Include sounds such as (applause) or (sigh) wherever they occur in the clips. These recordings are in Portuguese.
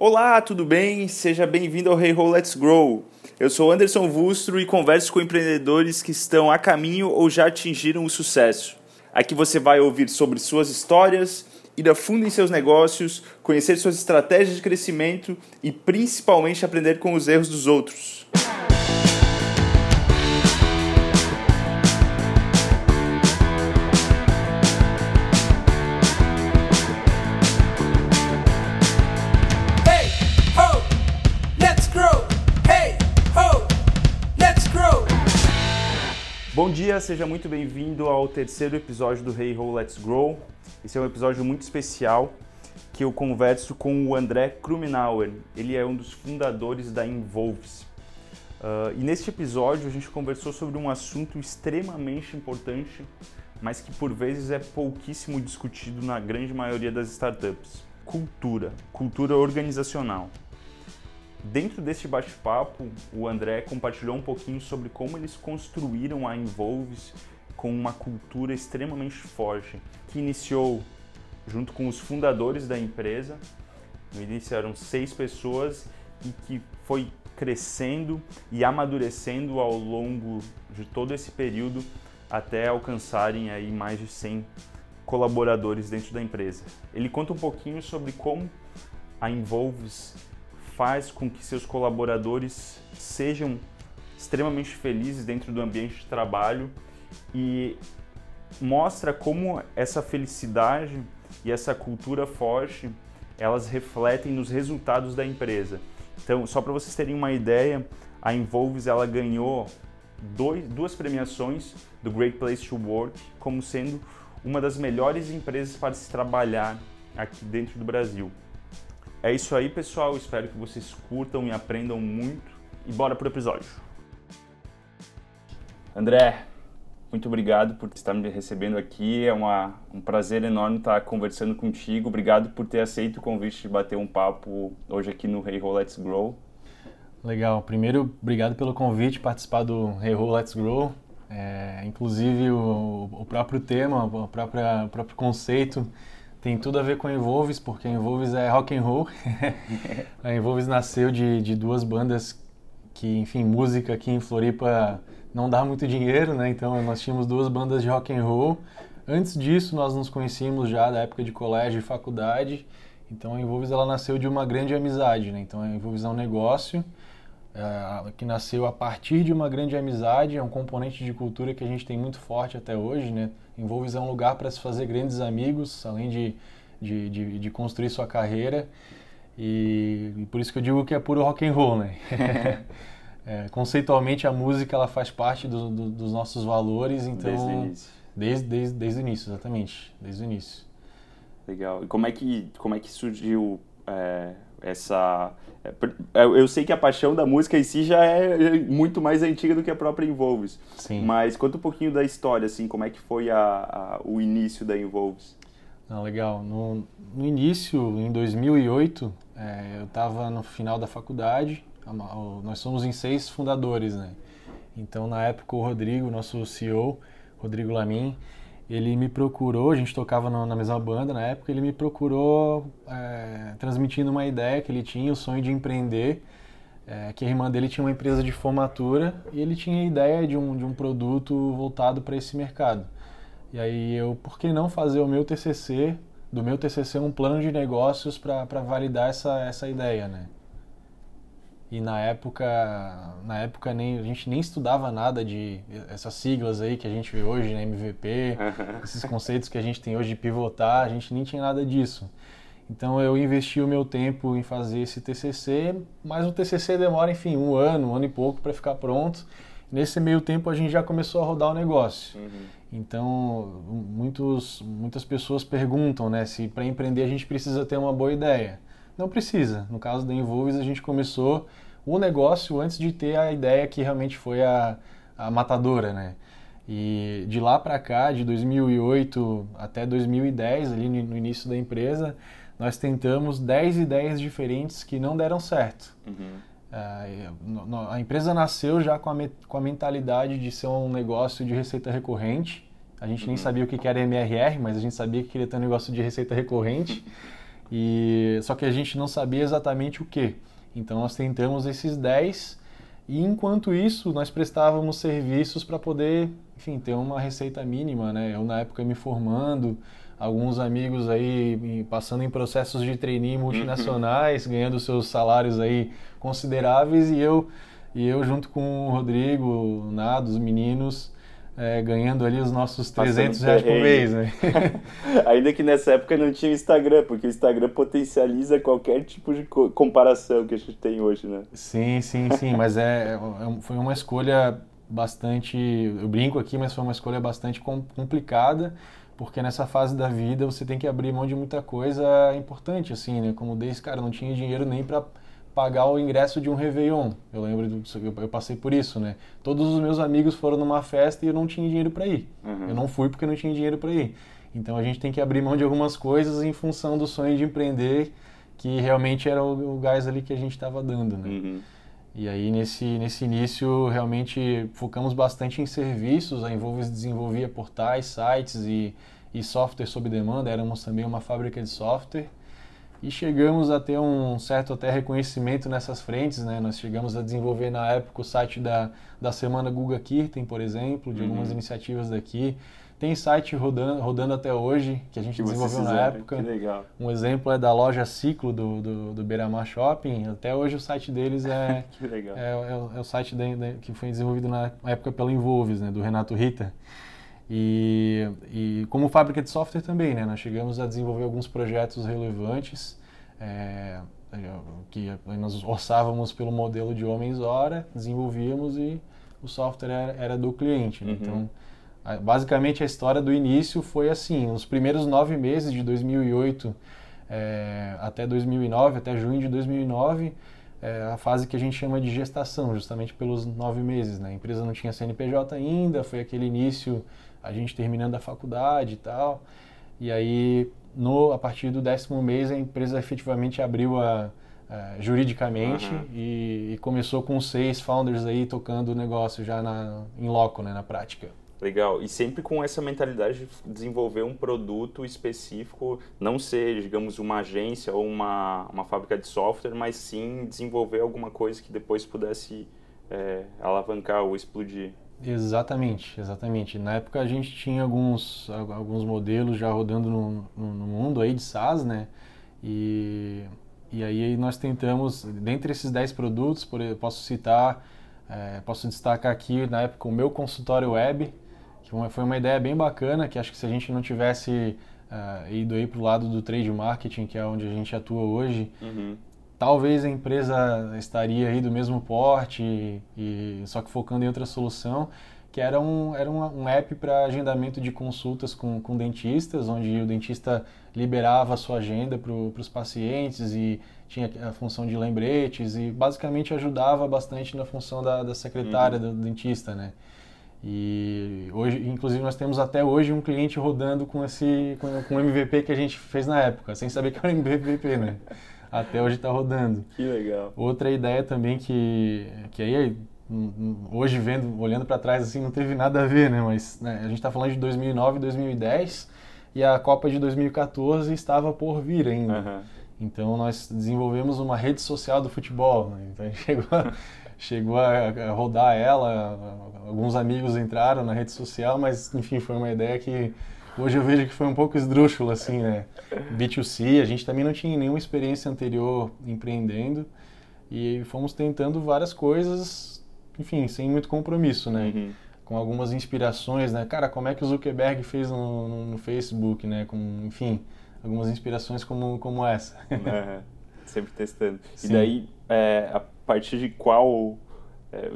Olá, tudo bem? Seja bem-vindo ao Hey Ho Let's Grow. Eu sou Anderson Vustro e converso com empreendedores que estão a caminho ou já atingiram o sucesso. Aqui você vai ouvir sobre suas histórias, ir a fundo em seus negócios, conhecer suas estratégias de crescimento e principalmente aprender com os erros dos outros. Seja muito bem-vindo ao terceiro episódio do Hey Ho Let's Grow. Esse é um episódio muito especial que eu converso com o André Krumenauer. Ele é um dos fundadores da Involves. Ah, e neste episódio a gente conversou sobre um assunto extremamente importante, mas que por vezes é pouquíssimo discutido na grande maioria das startups: cultura, cultura organizacional. Dentro deste bate-papo, o André compartilhou um pouquinho sobre como eles construíram a Involves com uma cultura extremamente forte, que iniciou junto com os fundadores da empresa. No início eram seis pessoas e que foi crescendo e amadurecendo ao longo de todo esse período até alcançarem aí mais de 100 colaboradores dentro da empresa. Ele conta um pouquinho sobre como a Involves faz com que seus colaboradores sejam extremamente felizes dentro do ambiente de trabalho e mostra como essa felicidade e essa cultura forte elas refletem nos resultados da empresa. Então, só para vocês terem uma ideia, a Involves ela ganhou dois, duas premiações do Great Place to Work como sendo uma das melhores empresas para se trabalhar aqui dentro do Brasil. É isso aí, pessoal. Espero que vocês curtam e aprendam muito. E bora pro episódio. André, muito obrigado por estar me recebendo aqui. É uma, um prazer enorme estar conversando contigo. Obrigado por ter aceito o convite de bater um papo hoje aqui no Hey Ho Let's Grow. Legal. Primeiro, obrigado pelo convite, participar do Hey Ho Let's Grow. É, inclusive, o, o próprio tema, o, o próprio conceito tem tudo a ver com a Involves, porque a Involves é rock and roll. (laughs) a Involves nasceu de, de duas bandas que, enfim, música aqui em Floripa não dá muito dinheiro, né? Então, nós tínhamos duas bandas de rock and roll. Antes disso, nós nos conhecíamos já da época de colégio e faculdade. Então, a Involves ela nasceu de uma grande amizade, né? Então, a Involves é um negócio é, que nasceu a partir de uma grande amizade, é um componente de cultura que a gente tem muito forte até hoje, né? Envolves é um lugar para se fazer grandes amigos, além de, de, de, de construir sua carreira. E, e, por isso que eu digo que é puro rock and roll, né? (laughs) é, conceitualmente a música ela faz parte do, do, dos nossos valores, então Desde o início. Desde, desde, desde o início, exatamente, desde o início. Legal. E como é que, como é que surgiu é, essa... é, por- Eu sei que a paixão da música em si já é muito mais antiga do que a própria Involves. Sim. Mas conta um pouquinho da história, assim, como é que foi a, a- o início da Involves. Não, legal. No, no início, em 2008, é, eu estava no final da faculdade. Nós somos em seis fundadores, né? Então, na época, o Rodrigo, nosso CEO, Rodrigo Lamin, ele me procurou. A gente tocava na mesma banda na época. Ele me procurou é, transmitindo uma ideia que ele tinha, o sonho de empreender. é, que a irmã dele tinha uma empresa de formatura e ele tinha a ideia de um, de um produto voltado para esse mercado. E aí eu, por que não fazer o meu TCC, do meu TCC um plano de negócios para validar essa, essa ideia, né? E na época, na época nem, a gente nem estudava nada de essas siglas aí que a gente vê hoje, né, MVP, (laughs) esses conceitos que a gente tem hoje de pivotar, a gente nem tinha nada disso. Então eu investi o meu tempo em fazer esse TCC, mas o TCC demora, enfim, um ano, um ano e pouco para ficar pronto. Nesse meio tempo a gente já começou a rodar o negócio. Então, muitos, muitas pessoas perguntam né, se para empreender a gente precisa ter uma boa ideia. Não precisa. No caso da Involves, a gente começou o negócio antes de ter a ideia que realmente foi a, a matadora, né? E de lá para cá, de 2008 até 2010, ali no no início da empresa, nós tentamos 10 ideias diferentes que não deram certo. Ah, no- no- a empresa nasceu já com a, com a mentalidade de ser um negócio de receita recorrente. A gente nem sabia o que que era MRR, mas a gente sabia que queria ter um negócio de receita recorrente. (laughs) E só que a gente não sabia exatamente o que. Então nós tentamos esses 10 e enquanto isso nós prestávamos serviços para poder, enfim, ter uma receita mínima, né? Eu na época me formando, alguns amigos aí passando em processos de trainee multinacionais, ganhando seus salários aí consideráveis e eu e eu junto com o Rodrigo, o Nado, os meninos, é, ganhando ali os nossos 300 reais por mês, né? (laughs) Ainda que nessa época não tinha Instagram, porque o Instagram potencializa qualquer tipo de comparação que a gente tem hoje, né? Sim, sim, sim, mas é, é foi uma escolha bastante, eu brinco aqui, mas foi uma escolha bastante complicada, porque nessa fase da vida você tem que abrir mão de muita coisa importante, assim, né? Como desse, cara, não tinha dinheiro nem para pagar o ingresso de um Réveillon. Eu lembro, do, eu passei por isso, né? Todos os meus amigos foram numa festa e eu não tinha dinheiro para ir. Uhum. Eu não fui porque não tinha dinheiro para ir. Então a gente tem que abrir mão de algumas coisas em função do sonho de empreender, que realmente era o, o gás ali que a gente estava dando, né? Uhum. E aí nesse, nesse início realmente focamos bastante em serviços, a Envolves desenvolvia portais, sites e, e software sob demanda, éramos também uma fábrica de software e chegamos a ter um certo até reconhecimento nessas frentes, né? Nós chegamos a desenvolver na época o site da, da Semana Guga Kirten, por exemplo, de uhum. algumas iniciativas daqui. Tem site rodando, rodando até hoje, que a gente que desenvolveu na época. Que legal. Um exemplo é da loja Ciclo do, do, do Beira-Mar Shopping. Até hoje o site deles é, (laughs) é, é, é, o site de, de, que foi desenvolvido na época pela Involves, né? Do Renato Rita. E, e como fábrica de software também, né? Nós chegamos a desenvolver alguns projetos relevantes é, que nós orçávamos pelo modelo de homens hora, desenvolvíamos e o software era, era do cliente. Né? Uhum. Então, basicamente a história do início foi assim: os primeiros nove meses de 2008 é, até 2009, até junho de 2009 é a fase que a gente chama de gestação, justamente pelos nove meses. Né? A empresa não tinha CNPJ ainda, foi aquele início a gente terminando a faculdade e tal. E aí, no, a partir do décimo mês, a empresa efetivamente abriu a, a juridicamente uhum. e, e, começou com seis founders aí tocando o negócio já na, em loco, né, na prática. Legal. E sempre com essa mentalidade de desenvolver um produto específico, não ser, digamos, uma agência ou uma, uma fábrica de software, mas sim desenvolver alguma coisa que depois pudesse é, alavancar ou explodir. Exatamente, exatamente. Na época a gente tinha alguns, alguns modelos já rodando no, no, no mundo aí de SaaS, né? E, e aí nós tentamos, dentre esses 10 produtos, por, posso citar, é, posso destacar aqui na época o meu consultório web, que foi uma ideia bem bacana, que acho que se a gente não tivesse uh, ido aí para o lado do trade marketing, que é onde a gente atua hoje, uhum talvez a empresa estaria aí do mesmo porte, e, e só que focando em outra solução, que era um, era um, um app para agendamento de consultas com, com dentistas, onde o dentista liberava a sua agenda para os pacientes e tinha a função de lembretes e basicamente ajudava bastante na função da, da secretária uhum. do dentista, né? E hoje, inclusive, nós temos até hoje um cliente rodando com esse com, com o MVP que a gente fez na época, sem saber que era o MVP, né? (laughs) até hoje está rodando. Que legal. Outra ideia também que, que aí hoje vendo, olhando para trás assim, não teve nada a ver, né? Mas né, a gente está falando de 2009, 2010 e a Copa de 2014 estava por vir ainda. Uhum. Então nós desenvolvemos uma rede social do futebol. Né? Então a gente (laughs) chegou a, chegou a, rodar ela, alguns amigos entraram na rede social, mas enfim foi uma ideia que Hoje eu vejo que foi um pouco esdrúxulo, assim, né? B2C, a gente também não tinha nenhuma experiência anterior empreendendo e fomos tentando várias coisas, enfim, sem muito compromisso, né? Uhum. Com algumas inspirações, né? Cara, como é que o Zuckerberg fez no, no, no Facebook, né? Com, enfim, algumas inspirações como, como essa. Uhum. (laughs) Sempre testando. Sim. E daí, é, a partir de qual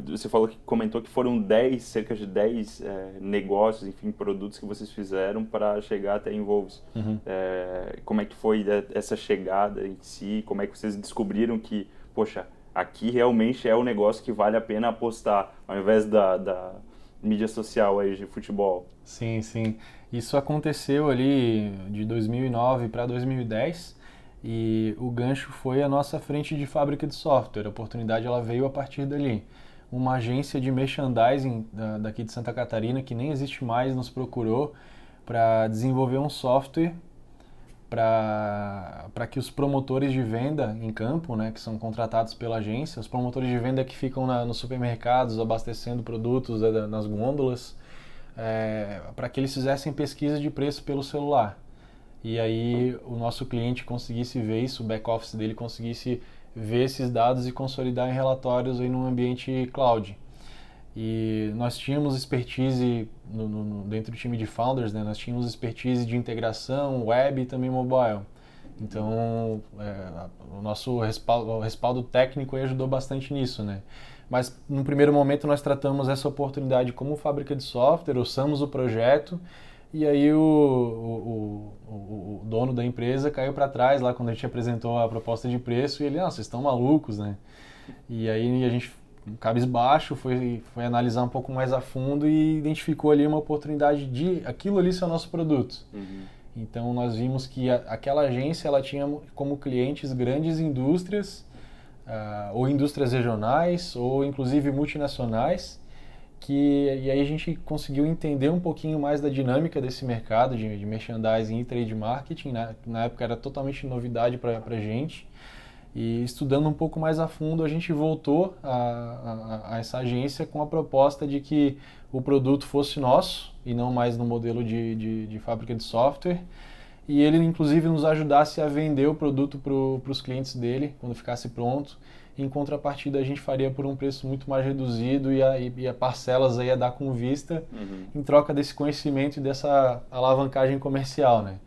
você falou que comentou que foram 10, cerca de 10 é, negócios, enfim, produtos que vocês fizeram para chegar até Involves. Uhum. É, como é que foi essa chegada em si? Como é que vocês descobriram que, poxa, aqui realmente é o negócio que vale a pena apostar, ao invés da, da mídia social aí de futebol? Sim, sim. Isso aconteceu ali de 2009 para 2010 e o gancho foi a nossa frente de fábrica de software. A oportunidade ela veio a partir dali uma agência de merchandising daqui de Santa Catarina, que nem existe mais, nos procurou para desenvolver um software para que os promotores de venda em campo, né, que são contratados pela agência, os promotores de venda que ficam na, nos supermercados abastecendo produtos né, nas gôndolas, é, para que eles fizessem pesquisa de preço pelo celular. E aí o nosso cliente conseguisse ver isso, o back-office dele conseguisse ver esses dados e consolidar em relatórios aí num ambiente cloud. E nós tínhamos expertise no, no, dentro do time de founders, né? nós tínhamos expertise de integração web e também mobile. Então, é, o nosso respaldo, o respaldo técnico ajudou bastante nisso, né? Mas, no primeiro momento, nós tratamos essa oportunidade como fábrica de software, usamos o projeto e aí o, o, o, o dono da empresa caiu para trás lá quando a gente apresentou a proposta de preço e ele, não, vocês estão malucos, né? E aí a gente cabisbaixo, foi, foi analisar um pouco mais a fundo e identificou ali uma oportunidade de aquilo ali ser o nosso produto. Uhum. Então nós vimos que a, aquela agência ela tinha como clientes grandes indústrias uh, ou indústrias regionais ou inclusive multinacionais que e aí a gente conseguiu entender um pouquinho mais da dinâmica desse mercado de, de merchandising e trade marketing. Né? Na época era totalmente novidade para a gente. E estudando um pouco mais a fundo, a gente voltou a, a, a, essa agência com a proposta de que o produto fosse nosso e não mais no modelo de, de, de fábrica de software. E ele, inclusive, nos ajudasse a vender o produto para os clientes dele quando ficasse pronto. Em contrapartida, a gente faria por um preço muito mais reduzido e a, e a parcelas aí ia dar com vista uhum. em troca desse conhecimento e dessa alavancagem comercial. Né?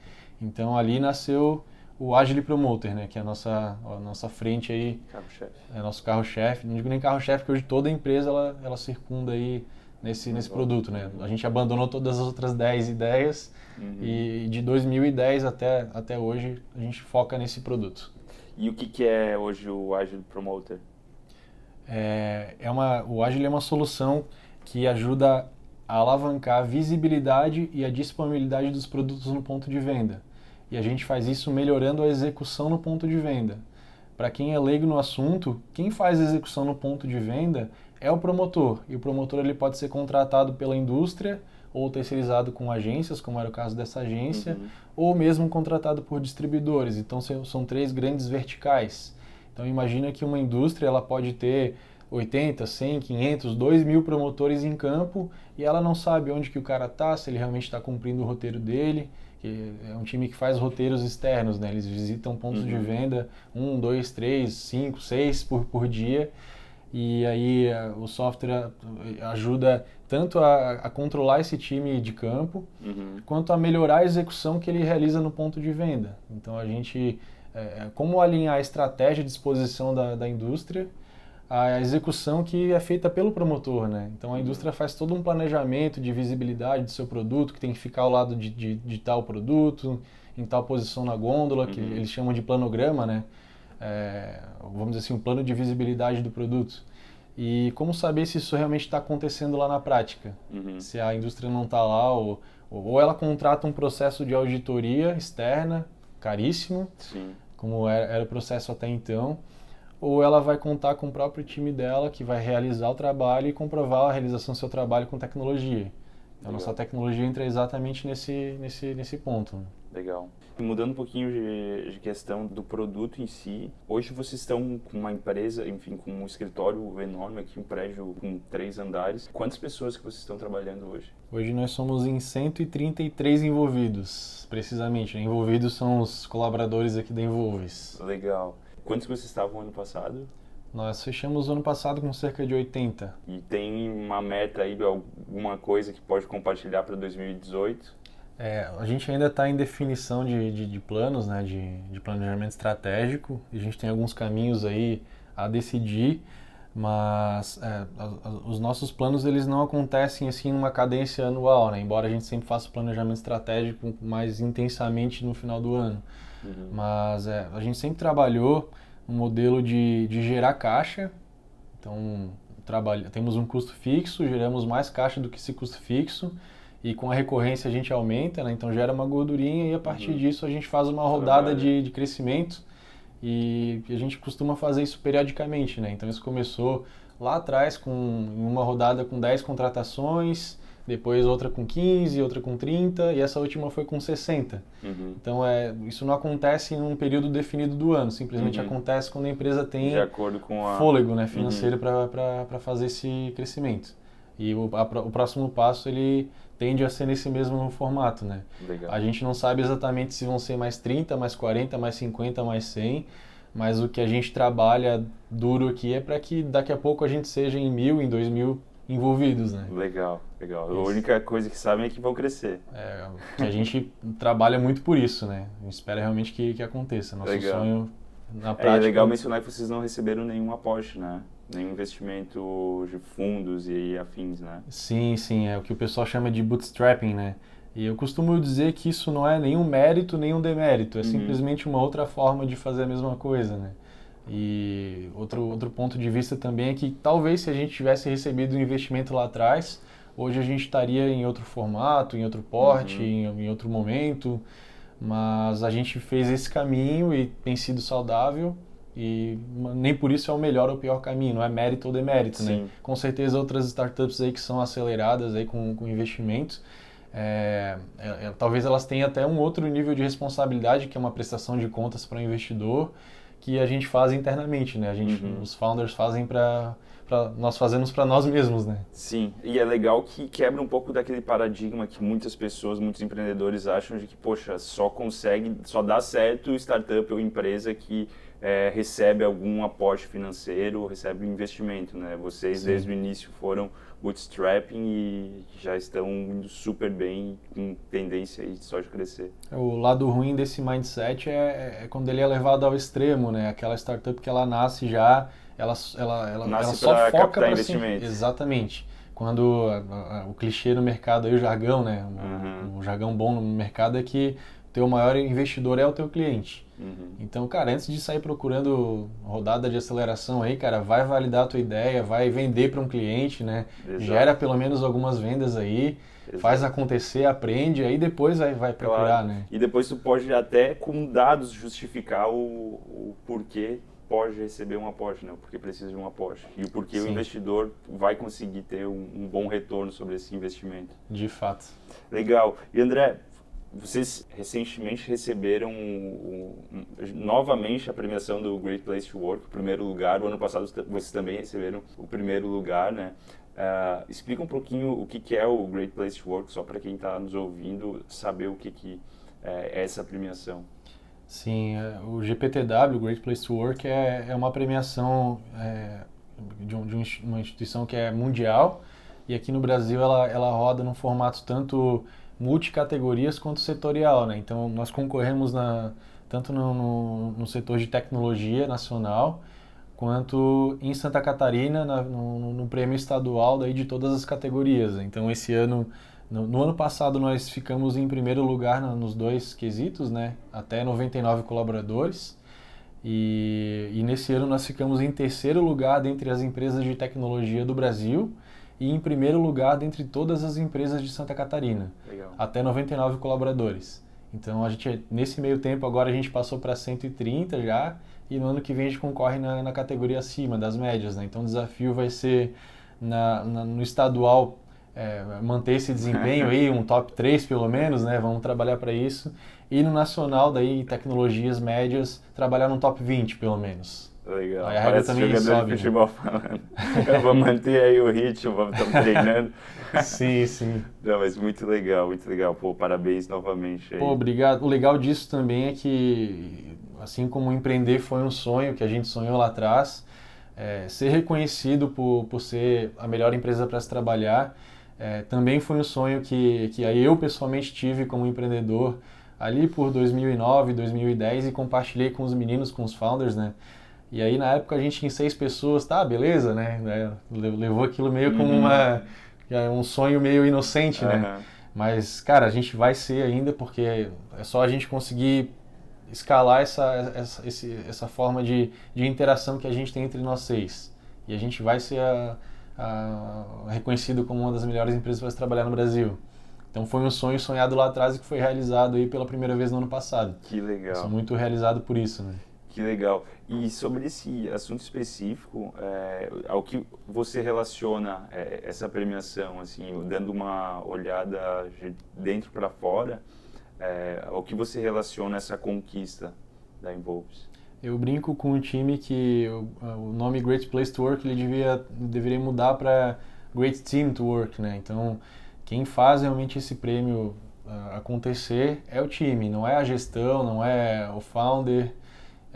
Então, ali nasceu o Agile Promoter, né, que é a nossa, a nossa frente aí, carro-chefe. é nosso carro-chefe. Não digo nem carro-chefe, porque hoje toda empresa ela, ela circunda aí nesse, nesse produto, né? A gente abandonou todas as outras 10 ideias uhum. e de 2010 até, até hoje a gente foca nesse produto. E o que, que é hoje o Agile Promoter? É, é uma, o Agile é uma solução que ajuda a alavancar a visibilidade e a disponibilidade dos produtos no ponto de venda. E a gente faz isso melhorando a execução no ponto de venda. Para quem é leigo no assunto, quem faz a execução no ponto de venda é o promotor. E o promotor ele pode ser contratado pela indústria ou terceirizado com agências, como era o caso dessa agência, uhum. ou mesmo contratado por distribuidores. Então são três grandes verticais. Então imagina que uma indústria ela pode ter 80, 100, 500, 2 mil promotores em campo e ela não sabe onde que o cara está, se ele realmente está cumprindo o roteiro dele que é um time que faz roteiros externos, né? Eles visitam pontos uhum. de venda um, dois, três, cinco, seis por, por dia. E aí o software ajuda tanto a, a, controlar esse time de campo, uhum. quanto a melhorar a execução que ele realiza no ponto de venda. Então a gente, é, como alinhar a estratégia de exposição da, da indústria a execução que é feita pelo promotor, né? Então a indústria faz todo um planejamento de visibilidade do seu produto, que tem que ficar ao lado de, de, de tal produto, em tal posição na gôndola, que uhum. eles chamam de planograma, né? É, vamos dizer assim, um plano de visibilidade do produto. E como saber se isso realmente está acontecendo lá na prática? Uhum. Se a indústria não está lá, ou, ou ela contrata um processo de auditoria externa, caríssimo, Sim. como era, era o processo até então, ou ela vai contar com o próprio time dela que vai realizar o trabalho e comprovar a realização do seu trabalho com tecnologia. Então, a nossa tecnologia entra exatamente nesse, nesse, nesse ponto. Legal. Mudando um pouquinho de, de, questão do produto em si, hoje vocês estão com uma empresa, enfim, com um escritório enorme aqui, um prédio com três andares. Quantas pessoas que vocês estão trabalhando hoje? Hoje nós somos em 133 envolvidos, precisamente. Envolvidos são os colaboradores aqui da Envolves. Legal. Quantos vocês estavam ano passado? Nós fechamos o ano passado com cerca de 80. E tem uma meta aí, alguma coisa que pode compartilhar para 2018? É, a gente ainda está em definição de, de, de planos, né, de, de, planejamento estratégico. A gente tem alguns caminhos aí a decidir, mas é, os nossos planos eles não acontecem assim numa cadência anual, né? Embora a gente sempre faça o planejamento estratégico mais intensamente no final do ano. Uhum. Mas é, a gente sempre trabalhou um modelo de, de gerar caixa. Então, trabalha, temos um custo fixo, geramos mais caixa do que esse custo fixo. E com a recorrência a gente aumenta, né? então gera uma gordurinha e a partir uhum. disso a gente faz uma rodada de, de crescimento e a gente costuma fazer isso periodicamente. Né? Então isso começou lá atrás com uma rodada com 10 contratações, depois outra com 15, outra com 30 e essa última foi com 60. Uhum. Então é, isso não acontece em um período definido do ano, simplesmente Uhum. acontece quando a empresa tem De acordo com a. fôlego né, financeiro para fazer esse crescimento. E o, a o próximo passo ele tende a ser nesse mesmo formato, né? Legal. A gente não sabe exatamente se vão ser mais 30, mais 40, mais 50, mais 100, mas o que a gente trabalha duro aqui é para que daqui a pouco a gente seja em mil, em dois mil envolvidos, né? Legal, legal. A Isso. única coisa que sabem é que vão crescer. É, a gente trabalha muito por isso, né? A gente espera realmente que, que aconteça. Nosso Legal. sonho na É prática... legal mencionar que vocês não receberam nenhum aporte, né? Nenhum investimento de fundos e afins, né? Sim, sim, é o que o pessoal chama de bootstrapping, né? E eu costumo dizer que isso não é nenhum mérito, nenhum demérito, é Uhum. simplesmente uma outra forma de fazer a mesma coisa, né? E outro, outro ponto de vista também é que talvez se a gente tivesse recebido um investimento lá atrás, hoje a gente estaria em outro formato, em outro porte, Uhum. em, em outro momento, mas a gente fez esse caminho e tem sido saudável e nem por isso é o melhor ou o pior caminho, não é mérito ou demérito, né? Sim. Com certeza outras startups aí que são aceleradas aí com, com investimentos, é, é, é, talvez elas tenham até um outro nível de responsabilidade, que é uma prestação de contas para o investidor, que a gente faz internamente, né? A gente, Uhum. os founders fazem para nós fazemos para nós mesmos, né? Sim, e é legal que quebra um pouco daquele paradigma que muitas pessoas, muitos empreendedores acham de que, poxa, só consegue, só dá certo startup ou empresa que é, recebe algum aporte financeiro recebe um investimento, né? Vocês, Sim. desde o início, foram bootstrapping e já estão indo super bem, com tendência aí só de crescer. O lado ruim desse mindset é, é quando ele é levado ao extremo, né? Aquela startup que ela nasce já, ela, ela, ela, Nasce ela só foca para si. investimentos. Exatamente. Quando a- a- o clichê no mercado, aí, o jargão, né? O, Uhum. o jargão bom no mercado é que teu maior investidor é o teu cliente. Uhum. Então, cara, antes de sair procurando rodada de aceleração aí, cara, vai validar a tua ideia, vai vender para um cliente, né? Exato. Gera pelo menos algumas vendas aí, Exato. faz acontecer, aprende, aí depois vai, vai procurar, Claro. né? E depois tu pode até, com dados, justificar o, o porquê pode receber um aporte, né? O porquê precisa de um aporte. E o porquê o Sim. investidor vai conseguir ter um, um bom retorno sobre esse investimento. De fato. Legal. E André, vocês recentemente receberam o- o- novamente a premiação do Great Place to Work, primeiro lugar. O ano passado vocês também receberam o primeiro lugar, né? Ah, explica um pouquinho o que, que é o Great Place to Work, só para quem está nos ouvindo saber o que, que é essa premiação. Sim, é, o GPTW, Great Place to Work, é, é uma premiação é, de, um- de um uma instituição que é mundial e aqui no Brasil ela, ela roda num formato tanto multicategorias quanto setorial, né? Então nós concorremos na, tanto no, no, no setor de tecnologia nacional quanto em Santa Catarina na- no, no- prêmio estadual daí de todas as categorias. Então esse ano no, no ano passado nós ficamos em primeiro lugar na- nos dois quesitos, né? Até 99 colaboradores. E, e nesse ano nós ficamos em terceiro lugar dentre as empresas de tecnologia do Brasil e em primeiro lugar dentre todas as empresas de Santa Catarina, Legal. até 99 colaboradores. Então a gente nesse meio tempo agora a gente passou para 130 já e no ano que vem a gente concorre na, na categoria acima das médias, né? Então o desafio vai ser na, na- no estadual é, manter esse desempenho aí, um top 3 pelo menos, né? Vamos trabalhar para isso. E no nacional, daí, tecnologias médias, trabalhar no top 20 pelo menos. Legal. Aí a régua Parece também sobe, de né? futebol falando. (laughs) Eu vou manter aí o ritmo, vamos estamos treinando. (laughs) Sim, sim. Não, mas muito legal, muito legal. Pô, parabéns novamente aí. Pô, obrigado. O legal disso também é que, assim como empreender foi um sonho que a gente sonhou lá atrás, é, ser reconhecido por, por ser a melhor empresa para se trabalhar é, também foi um sonho que, que aí eu pessoalmente tive como empreendedor ali por 2009, 2010 e compartilhei com os meninos, com os founders, né? E aí na época a gente tinha seis pessoas, tá, beleza, né? É, le- Levou aquilo meio como Uhum. uma, é, um sonho meio inocente, né? Aham. Mas, cara, a gente vai ser ainda porque é só a gente conseguir escalar essa, essa, esse- essa forma de, de interação que a gente tem entre nós seis. E a gente vai ser a- a- reconhecido como uma das melhores empresas para se trabalhar no Brasil. Então foi um sonho sonhado lá atrás e que foi realizado aí pela primeira vez no ano passado. Que Eu legal. sou muito realizado por isso, né? Que legal. E sobre esse assunto específico, é, ao que você relaciona é, essa premiação, assim, dando uma olhada de dentro para fora, é, ao que você relaciona essa conquista da Involves? Eu brinco com o time que o, o nome Great Place to Work ele devia, deveria mudar para Great Team to Work, né? Então, quem faz realmente esse prêmio uh, acontecer é o time, não é a gestão, não é o founder,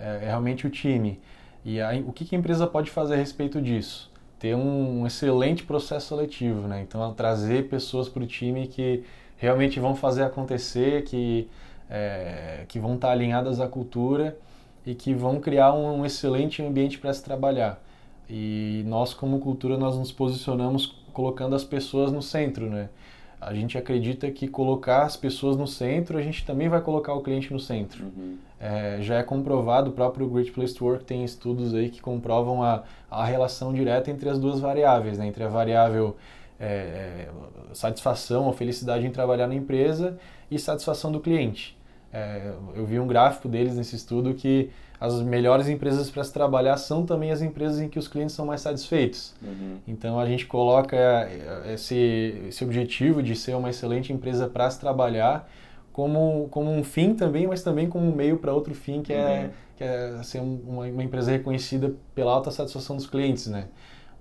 é, é realmente o time. E o que, que a empresa pode fazer a respeito disso? Ter um, um excelente processo seletivo, né? Então, trazer pessoas para o time que realmente vão fazer acontecer, que, é, que vão estar alinhadas à cultura e que vão criar um, um excelente ambiente para se trabalhar. E nós, como cultura, nós nos posicionamos colocando as pessoas no centro, né? A gente acredita que colocar as pessoas no centro, a gente também vai colocar o cliente no centro. Uhum. É, já é comprovado, o próprio Great Place to Work tem estudos aí que comprovam a, a relação direta entre as duas variáveis, né? Entre a variável é, é, satisfação ou felicidade em trabalhar na empresa e satisfação do cliente. É, eu vi um gráfico deles nesse estudo que as melhores empresas para se trabalhar são também as empresas em que os clientes são mais satisfeitos. Uhum. Então a gente coloca é, esse, esse objetivo de ser uma excelente empresa para se trabalhar como, como um fim também, mas também como um meio para outro fim que, é, uhum. é, que é ser uma, uma, empresa reconhecida pela alta satisfação dos clientes, né?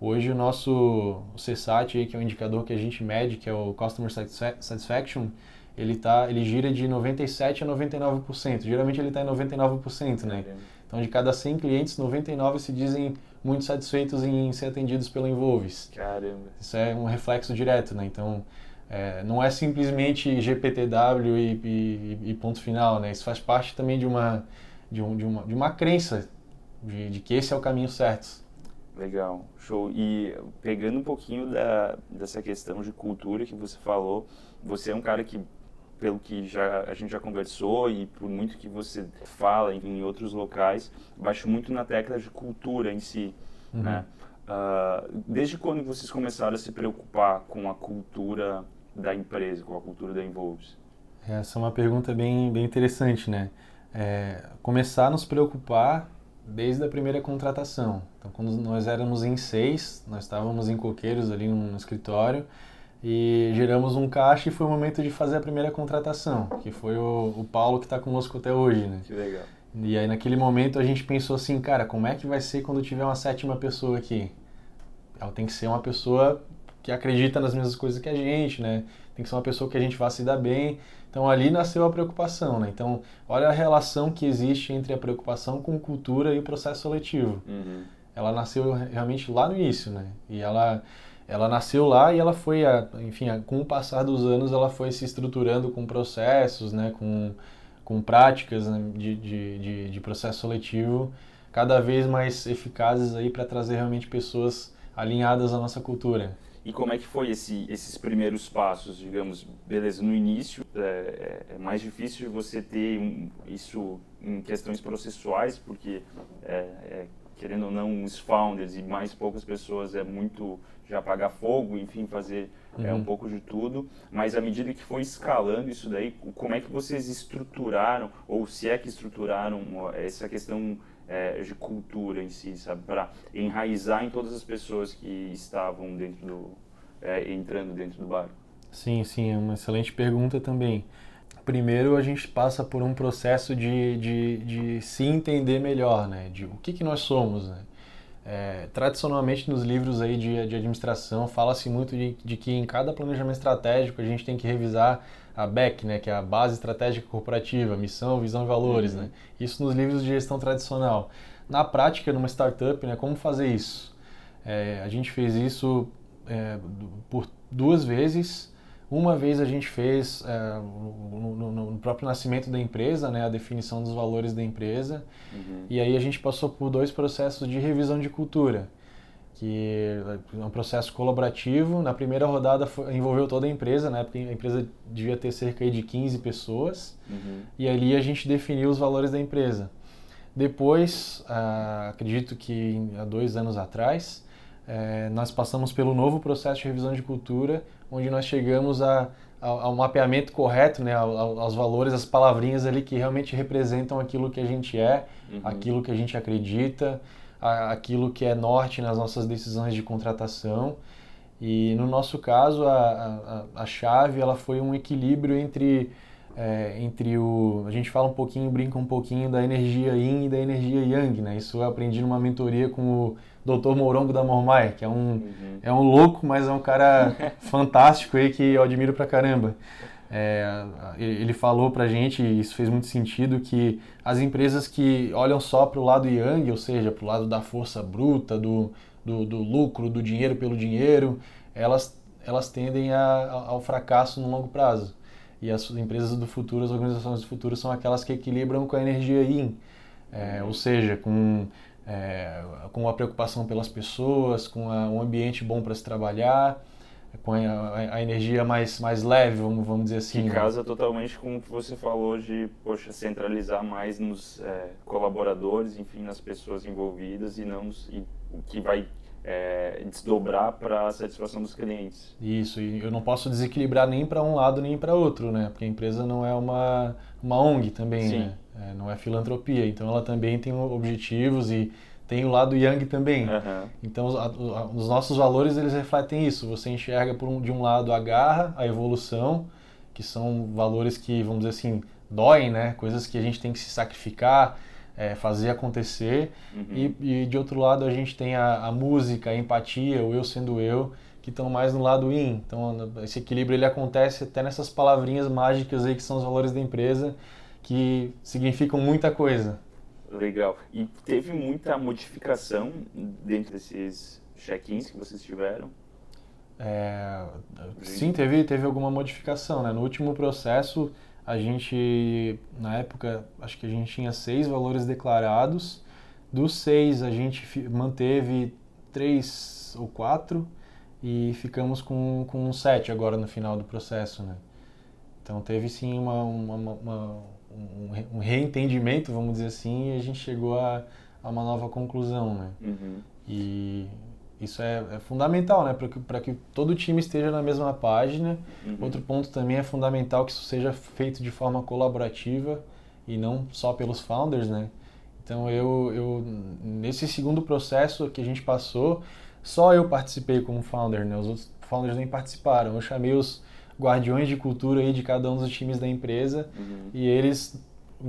Hoje o nosso CSAT, que é o indicador que a gente mede, que é o Customer Satisfaction, ele, tá, ele gira de 97% a 99%. Geralmente ele está em 99%, né? Então, de cada 100 clientes, 99 se dizem muito satisfeitos em ser atendidos pelo Involves. Caramba. Isso é um reflexo direto, né? Então, é, não é simplesmente GPTW e, e, e, ponto final, né? Isso faz parte também de uma, de, um, de uma, de uma crença de, de que esse é o caminho certo. Legal, show. E pegando um pouquinho da, dessa questão de cultura que você falou, você é um cara que pelo que já, a gente já conversou e por muito que você fala em, em outros locais, baixo muito na tecla de cultura em si. Uhum. Né? Uh, desde quando vocês começaram a se preocupar com a cultura da empresa, com a cultura da Involves? Essa é uma pergunta bem, bem interessante, né? É, começar a nos preocupar desde a primeira contratação. Então, quando nós éramos em seis, nós estávamos em coqueiros ali no, no escritório, e geramos um caixa e foi o momento de fazer a primeira contratação, que foi o, o Paulo que está conosco até hoje, né? Que legal. E aí naquele momento a gente pensou assim, cara, como é que vai ser quando tiver uma sétima pessoa aqui? Ela tem que ser uma pessoa que acredita nas mesmas coisas que a gente, né? Tem que ser uma pessoa que a gente vá se dar bem. Então ali nasceu a preocupação, né? Então olha a relação que existe entre a preocupação com cultura e o processo seletivo. Uhum. Ela nasceu realmente lá no início, né? E ela ela nasceu lá e ela foi, enfim, com o passar dos anos, ela foi se estruturando com processos, né, com, com práticas né, de, de, de, de, processo seletivo cada vez mais eficazes aí para trazer realmente pessoas alinhadas à nossa cultura. E como é que foi esse, esses primeiros passos, digamos, beleza, no início é, é, é mais difícil você ter um, isso em questões processuais, porque é, é querendo ou não, os founders e mais poucas pessoas é muito já apagar fogo, enfim, fazer uhum. é, um uhum. pouco de tudo. Mas à medida que foi escalando isso daí, como é que vocês estruturaram, ou se é que estruturaram essa questão é, de cultura em si, sabe? Para enraizar em todas as pessoas que estavam dentro do. É, entrando dentro do bar. Sim, sim, é uma excelente pergunta também. Primeiro, a gente passa por um processo de, de, de se entender melhor, né? De o que, que nós somos, né? É, tradicionalmente nos livros aí de, de administração fala-se muito de, de, que em cada planejamento estratégico a gente tem que revisar a BEC, né, que é a base estratégica corporativa, missão, visão e valores, uhum. né? Isso nos livros de gestão tradicional. Na prática, numa startup, né, como fazer isso? É, a gente fez isso é, por duas vezes uma vez a gente fez é, no, no, no, próprio nascimento da empresa, né, a definição dos valores da empresa, uhum. e aí a gente passou por dois processos de revisão de cultura, que é um processo colaborativo. Na primeira rodada foi, envolveu toda a empresa, né, porque a empresa devia ter cerca de 15 pessoas, uhum. e ali a gente definiu os valores da empresa. Depois, ah, acredito que há dois anos atrás, é, nós passamos pelo novo processo de revisão de cultura, onde nós chegamos a, ao, ao mapeamento correto, né, ao, aos valores, as palavrinhas ali que realmente representam aquilo que a gente é, uhum. aquilo que a gente acredita, a, aquilo que é norte nas nossas decisões de contratação. E no nosso caso, a, a, a chave ela foi um equilíbrio entre é, entre o. A gente fala um pouquinho, brinca um pouquinho da energia yin e da energia yang, né? Isso eu aprendi numa mentoria com o Dr. Mourongo da Mormai, que é um, uhum. é um louco, mas é um cara (laughs) fantástico aí que eu admiro pra caramba. É, ele falou pra gente, e isso fez muito sentido, que as empresas que olham só para o lado yang, ou seja, para o lado da força bruta, do, do, do, lucro, do dinheiro pelo dinheiro, elas, elas tendem a, ao fracasso no longo prazo. E as empresas do futuro, as organizações do futuro, são aquelas que equilibram com a energia yin, é, ou seja, com, é, com a preocupação pelas pessoas, com a, um ambiente bom para se trabalhar, com a, a, energia mais, mais leve, vamos, vamos dizer assim. Que né? casa totalmente com o que você falou de, poxa, centralizar mais nos é, colaboradores, enfim, nas pessoas envolvidas e não nos, e o que vai é, desdobrar para a satisfação dos clientes. Isso, e eu não posso desequilibrar nem para um lado nem para outro, né? Porque a empresa não é uma, uma ONG também, Sim. né? É, não é filantropia, então ela também tem objetivos e tem o lado yang também. Uhum. Então os, a, os, nossos valores eles refletem isso. Você enxerga por um, de um lado a garra, a evolução, que são valores que vamos dizer assim doem, né? Coisas que a gente tem que se sacrificar é, fazer acontecer. Uhum. E, e, de outro lado a gente tem a, a, música, a empatia, o eu sendo eu, que estão mais no lado in. Então esse equilíbrio ele acontece até nessas palavrinhas mágicas aí que são os valores da empresa, que significam muita coisa. Legal. E teve muita modificação dentro desses check-ins que vocês tiveram? É, sim, teve, teve alguma modificação. Né? No último processo, a gente, na época, acho que a gente tinha seis valores declarados. Dos seis, a gente manteve três ou quatro e ficamos com, com sete agora no final do processo, né? Então teve sim uma, uma, uma um, um, reentendimento, vamos dizer assim, e a gente chegou a, a uma nova conclusão, né? Uhum. E isso é, é fundamental, né? Para que, que todo time esteja na mesma página. Uhum. Outro ponto também é fundamental que isso seja feito de forma colaborativa e não só pelos founders, né? Então eu, eu nesse segundo processo que a gente passou, só eu participei como founder, né? Os outros founders nem participaram. Eu chamei os guardiões de cultura aí de cada um dos times da empresa uhum. e eles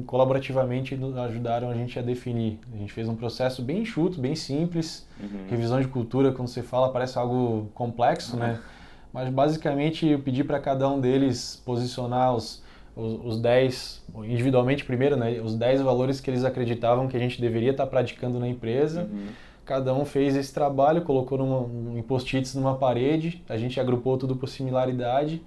colaborativamente ajudaram a gente a definir. A gente fez um processo bem enxuto, bem simples. Uhum. Revisão de cultura, quando você fala, parece algo complexo, né? uhum. né? Mas basicamente eu pedi para cada um deles posicionar os, os, os 10, individualmente primeiro, né? Os 10 valores que eles acreditavam que a gente deveria estar tá praticando na empresa. Uhum. Cada um fez esse trabalho, colocou numa, em post-its numa parede, a gente agrupou tudo por similaridade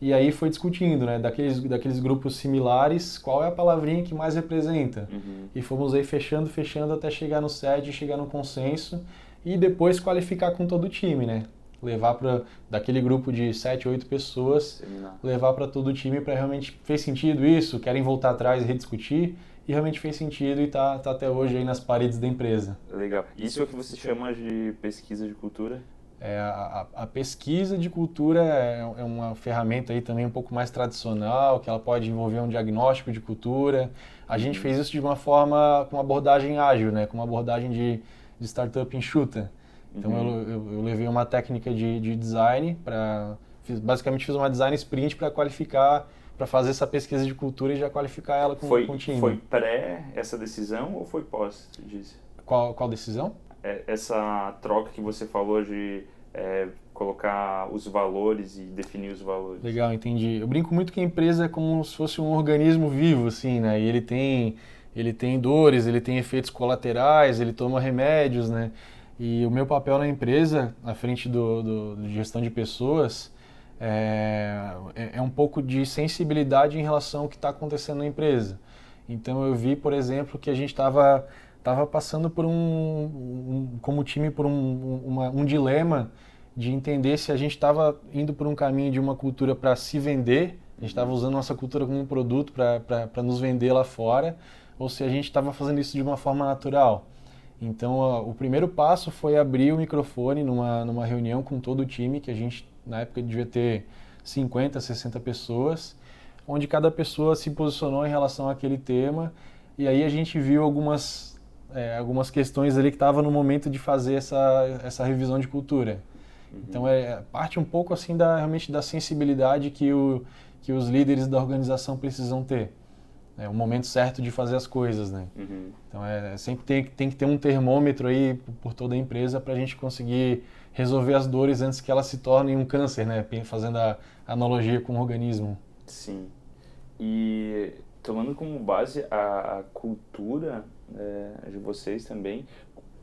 e aí foi discutindo, né, daqueles, daqueles grupos similares, qual é a palavrinha que mais representa. Uhum. E fomos aí fechando, fechando até chegar no SED, chegar no consenso e depois qualificar com todo o time, né? Levar para daquele grupo de 7, 8 pessoas, levar para todo o time para realmente fez sentido isso, querem voltar atrás e rediscutir e realmente fez sentido e tá, tá até hoje aí nas paredes da empresa. Legal. Isso é o que você chama de pesquisa de cultura? É, a, a, pesquisa de cultura é, é, uma ferramenta aí também um pouco mais tradicional, que ela pode envolver um diagnóstico de cultura. A gente fez isso de uma forma, com uma abordagem ágil, né? com uma abordagem de, de startup enxuta. Então uhum. eu, eu, eu, levei uma técnica de, de design para, basicamente fiz uma design sprint para qualificar, para fazer essa pesquisa de cultura e já qualificar ela com, foi. Foi pré essa decisão ou foi pós disso? Qual, qual decisão? É, essa troca que você falou de é, colocar os valores e definir os valores. Legal, entendi. Eu brinco muito que a empresa é como se fosse um organismo vivo, assim, né? E ele tem, ele tem dores, ele tem efeitos colaterais, ele toma remédios, né? E o meu papel na empresa, à frente do, do, do gestão de pessoas, é, é, é um pouco de sensibilidade em relação ao que está acontecendo na empresa. Então eu vi, por exemplo, que a gente estava estava passando por um, um, como time, por um, uma, um dilema de entender se a gente estava indo por um caminho de uma cultura para se vender, a gente estava usando nossa cultura como um produto para nos vender lá fora, ou se a gente estava fazendo isso de uma forma natural. Então, o primeiro passo foi abrir o microfone numa, numa reunião com todo o time, que a gente, na época, devia ter 50, 60 pessoas, onde cada pessoa se posicionou em relação àquele tema, e aí a gente viu algumas, é, algumas questões ali que estavam no momento de fazer essa, essa revisão de cultura. Então é parte um pouco assim da realmente da sensibilidade que, o, que os líderes da organização precisam ter. É o momento certo de fazer as coisas, né? Uhum. Então é sempre tem, tem que ter um termômetro aí por toda a empresa para a gente conseguir resolver as dores antes que elas se tornem um câncer, né? Fazendo a analogia com o organismo. Sim. E tomando como base a, a cultura é, de vocês também,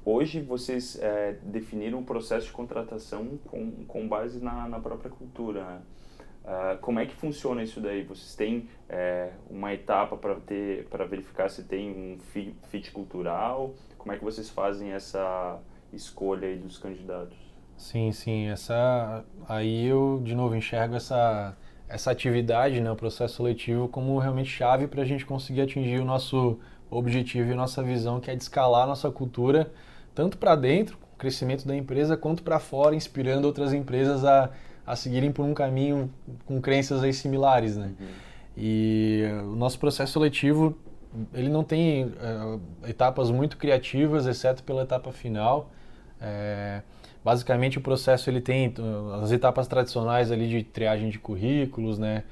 hoje vocês é, definiram o processo de contratação com, com base na, na própria cultura. Ah, como é que funciona isso daí? Vocês têm é, uma etapa para ter para verificar se tem um fi- fit cultural? Como é que vocês fazem essa escolha dos candidatos? Sim, sim. Essa aí eu de novo enxergo essa essa atividade, né, o processo seletivo como realmente chave para a gente conseguir atingir o nosso objetivo e nossa visão, que é de escalar a nossa cultura tanto para dentro, com o crescimento da empresa, quanto para fora, inspirando outras empresas a, a seguirem por um caminho com crenças aí similares, né? E eh, o nosso processo seletivo ele não tem eh, etapas muito criativas, exceto pela etapa final. É, basicamente o processo ele tem uh, as etapas tradicionais ali de triagem de currículos, né?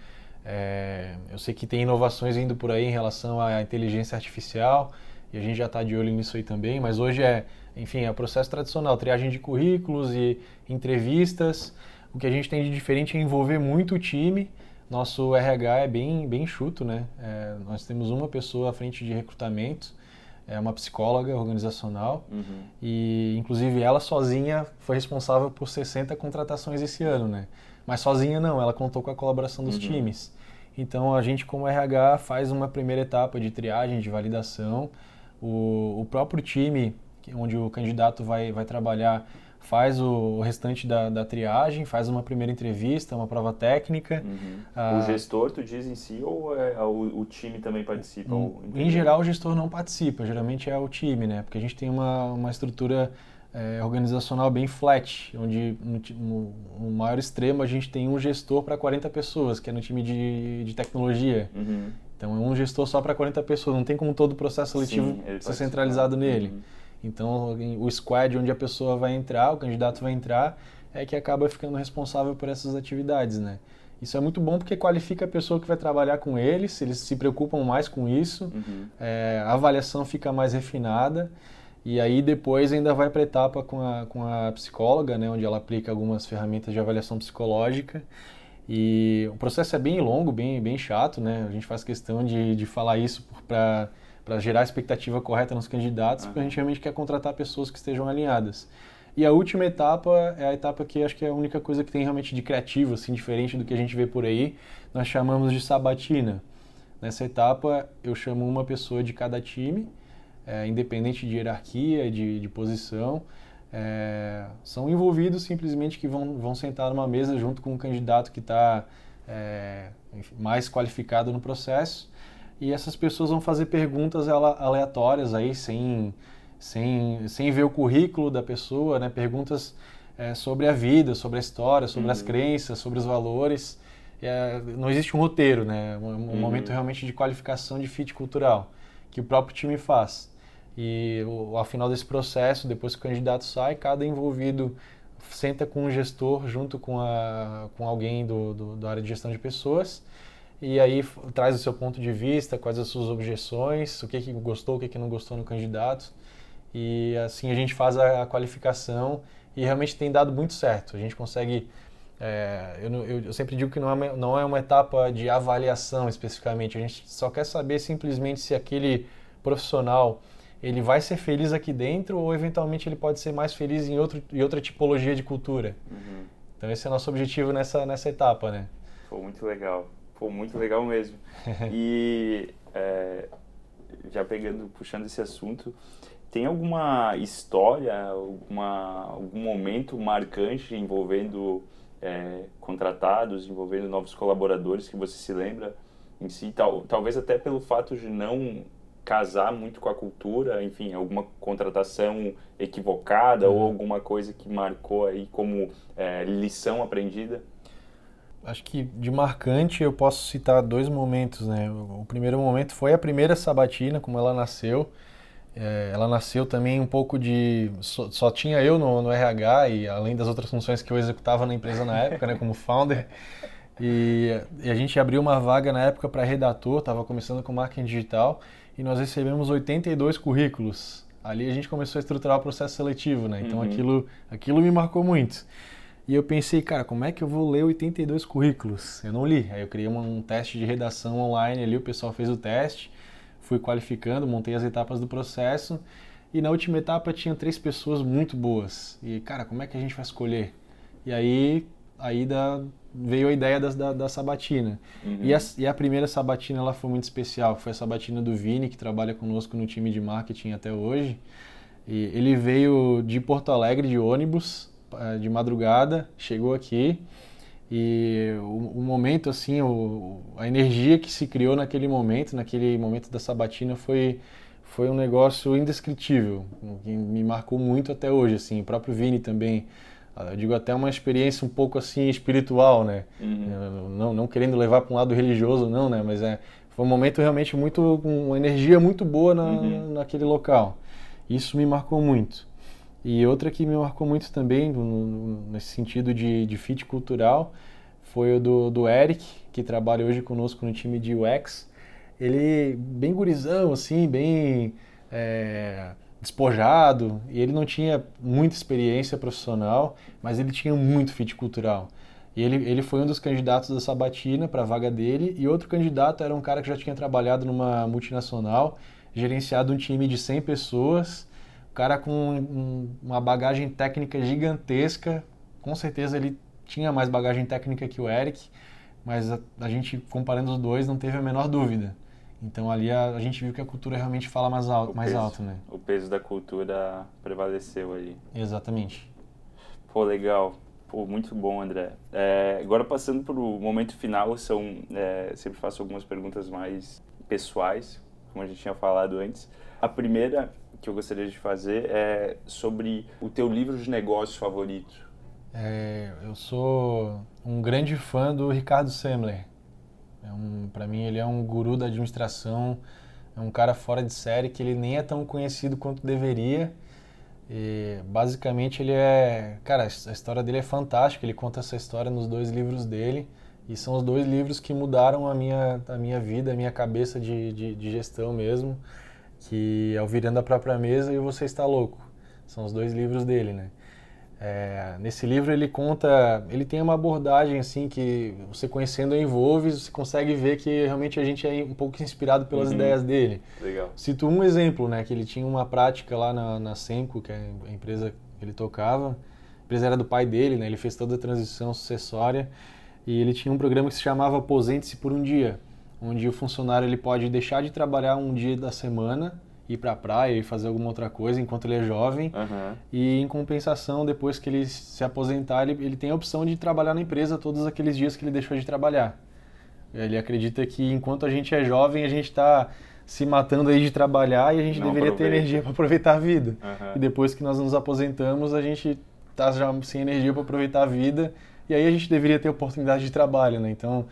É, eu sei que tem inovações indo por aí em relação à inteligência artificial e a gente já está de olho nisso aí também, mas hoje é, enfim, é o processo tradicional, triagem de currículos e entrevistas. O que a gente tem de diferente é envolver muito o time. Nosso RH é bem, bem enxuto, né? É, nós temos uma pessoa à frente de recrutamento, é uma psicóloga organizacional Uhum. e inclusive ela sozinha foi responsável por 60 contratações esse ano, né? Mas sozinha não, ela contou com a colaboração dos Uhum. times. Então a gente como RH faz uma primeira etapa de triagem, de validação. O, o próprio time onde o candidato vai, vai trabalhar faz o, restante da, da triagem, faz uma primeira entrevista, uma prova técnica. Uhum. Ah. O gestor, tu diz em si, ou é, o, o time também participa? ou- Em geral, o gestor não participa, geralmente é o time, né? Porque a gente tem uma, uma estrutura eh, organizacional bem flat, onde no, no- no maior extremo a gente tem um gestor para 40 pessoas, que é no time de, de tecnologia. Uhum. Então é um gestor só para 40 pessoas, não tem como todo o processo seletivo Sim, ser centralizado nele. Uhum. Então, o squad onde a pessoa vai entrar, o candidato vai entrar, é que acaba ficando responsável por essas atividades, né? Isso é muito bom porque qualifica a pessoa que vai trabalhar com eles, eles se preocupam mais com isso, Uhum. é, a avaliação fica mais refinada e aí depois ainda vai para a etapa com a, com a psicóloga, né, onde ela aplica algumas ferramentas de avaliação psicológica e o processo é bem longo, bem, bem chato, né? A gente faz questão de, de falar isso para para gerar a expectativa correta nos candidatos, porque a gente realmente quer contratar pessoas que estejam alinhadas. E a última etapa é a etapa que acho que é a única coisa que tem realmente de criativo, assim, diferente do que a gente vê por aí. Nós chamamos de sabatina. Nessa etapa, eu chamo uma pessoa de cada time, é, independente de hierarquia, de, de posição. É, são envolvidos simplesmente que vão, vão sentar numa mesa junto com um candidato que está é, mais qualificado no processo. E essas pessoas vão fazer perguntas aleatórias aí, sem, sem, sem ver o currículo da pessoa, né? Perguntas é, sobre a vida, sobre a história, sobre as Uhum. crenças, sobre os valores. É, não existe um roteiro, né? Um, um Uhum. momento realmente de qualificação de fit cultural, que o próprio time faz. E o, ao final desse processo, depois que o candidato sai, cada envolvido senta com um gestor junto com, a, com alguém do, do, da área de gestão de pessoas e aí traz o seu ponto de vista, quais as suas objeções, o que, que gostou, o que, que não gostou no candidato. E assim a gente faz a, a qualificação e realmente tem dado muito certo. A gente consegue. é, eu, eu- eu sempre digo que não é, uma, não é uma etapa de avaliação especificamente, a gente só quer saber simplesmente se aquele profissional ele vai ser feliz aqui dentro ou eventualmente ele pode ser mais feliz em, outro, em outra tipologia de cultura. Uhum. Então esse é o nosso objetivo nessa, nessa etapa, né? Pô, muito legal. Pô, muito legal mesmo. (laughs) E é, já pegando, puxando esse assunto, tem alguma história, alguma, algum momento marcante envolvendo é, contratados, envolvendo novos colaboradores que você se lembra em si? Tal, talvez até pelo fato de não casar muito com a cultura, enfim, alguma contratação equivocada ou Uhum. alguma coisa que marcou aí como é, lição aprendida? Acho que de marcante eu posso citar dois momentos, né? O primeiro momento foi a primeira sabatina, como ela nasceu. É, ela nasceu também um pouco de. Só, só tinha eu no, no, RH e além das outras funções que eu executava na empresa na época, né, como founder. E, e a gente abriu uma vaga na época para redator, estava começando com marketing digital e nós recebemos 82 currículos. Ali a gente começou a estruturar o processo seletivo, né? Então uhum. aquilo, aquilo me marcou muito. E eu pensei, cara, como é que eu vou ler 82 currículos? Eu não li. Aí eu criei um, um teste de redação online ali, o pessoal fez o teste, fui qualificando, montei as etapas do processo. E na última etapa tinha três pessoas muito boas. E, cara, como é que a gente vai escolher? E aí, aí da, veio a ideia da, da, da sabatina. Uhum. E, a, e, a, primeira sabatina ela foi muito especial. Foi a sabatina do Vini, que trabalha conosco no time de marketing até hoje. E ele veio de Porto Alegre de ônibus de madrugada, chegou aqui e o, o momento assim, o, a energia que se criou naquele momento, naquele momento da sabatina foi foi um negócio indescritível, que me marcou muito até hoje assim, o próprio Vini também ah, eu digo até uma experiência um pouco assim espiritual, né? Uhum. Não, não querendo levar para um lado religioso, não, né? Mas é, foi um momento realmente muito com uma energia muito boa na, uhum. naquele local. Isso me marcou muito. E outra que me marcou muito também, no, nesse sentido de, de fit cultural, foi o do, do Eric, que trabalha hoje conosco no time de UX. Ele, bem gurizão, assim, bem é, despojado, e ele não tinha muita experiência profissional, mas ele tinha muito fit cultural. E ele, ele foi um dos candidatos da Sabatina para a vaga dele, e outro candidato era um cara que já tinha trabalhado numa multinacional, gerenciado um time de 100 pessoas, cara com um, uma bagagem técnica gigantesca, com certeza ele tinha mais bagagem técnica que o Eric, mas a, a gente, comparando os dois, não teve a menor dúvida. Então ali a, a gente viu que a cultura realmente fala mais alto, mais alto, né? O peso da cultura prevaleceu aí. Exatamente. Pô, legal. Pô, muito bom, André. É, agora passando para o momento final, são é, sempre faço algumas perguntas mais pessoais, como a gente tinha falado antes. A primeira que eu gostaria de fazer é sobre o teu livro de negócios favorito. É, eu sou um grande fã do Ricardo Semler. É um, para mim ele é um guru da administração, é um cara fora de série que ele nem é tão conhecido quanto deveria. E basicamente ele é, cara, a história dele é fantástica. Ele conta essa história nos dois livros dele e são os dois livros que mudaram a minha, a minha vida, a minha cabeça de, de, de gestão mesmo que é o Virando a Própria Mesa e Você Está Louco. São os dois livros dele, né? É, nesse livro ele conta, ele tem uma abordagem assim que você conhecendo a Envolves, você consegue ver que realmente a gente é um pouco inspirado pelas uhum. ideias dele. Legal. Cito um exemplo, né, que ele tinha uma prática lá na, na Senco, que é a empresa que ele tocava, a empresa era do pai dele, né, ele fez toda a transição sucessória e ele tinha um programa que se chamava Aposente-se por um Dia onde o funcionário ele pode deixar de trabalhar um dia da semana ir para a praia e fazer alguma outra coisa enquanto ele é jovem uhum. e em compensação depois que ele se aposentar ele, ele tem a opção de trabalhar na empresa todos aqueles dias que ele deixou de trabalhar ele acredita que enquanto a gente é jovem a gente está se matando aí de trabalhar e a gente Não deveria aproveita. ter energia para aproveitar a vida uhum. e depois que nós nos aposentamos a gente está já sem energia para aproveitar a vida e aí a gente deveria ter oportunidade de trabalho né então